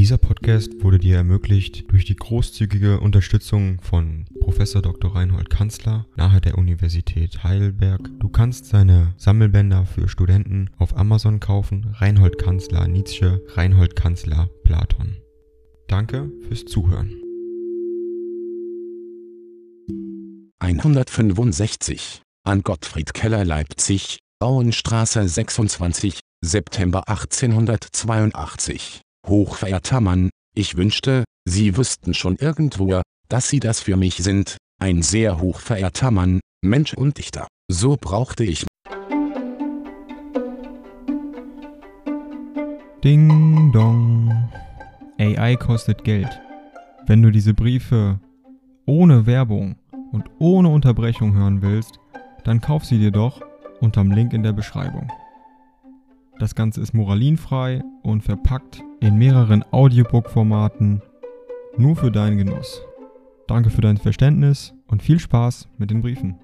Dieser Podcast wurde dir ermöglicht durch die großzügige Unterstützung von Prof. Dr. Reinhold Kanzler nahe der Universität Heidelberg. Du kannst seine Sammelbänder für Studenten auf Amazon kaufen. Reinhold Kanzler Nietzsche, Reinhold Kanzler Platon. Danke fürs Zuhören. 165 an Gottfried Keller Leipzig, Auenstraße 26, September 1882. Hochverehrter Mann, ich wünschte, Sie wüssten schon irgendwo, dass Sie das für mich sind, ein sehr hochverehrter Mann, Mensch und Dichter. So brauchte ich. Ding dong. AI kostet Geld. Wenn du diese Briefe ohne Werbung und ohne Unterbrechung hören willst, dann kauf sie dir doch unterm Link in der Beschreibung. Das Ganze ist moralinfrei und verpackt in mehreren Audiobook-Formaten nur für deinen Genuss. Danke für dein Verständnis und viel Spaß mit den Briefen.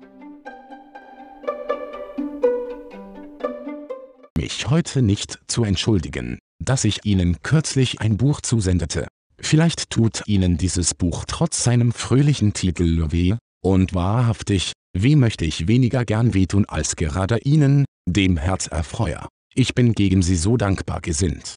Mich heute nicht zu entschuldigen, dass ich Ihnen kürzlich ein Buch zusendete. Vielleicht tut Ihnen dieses Buch trotz seinem fröhlichen Titel weh, und wahrhaftig, wie möchte ich weniger gern wehtun als gerade Ihnen, dem Herzerfreuer. Ich bin gegen Sie so dankbar gesinnt.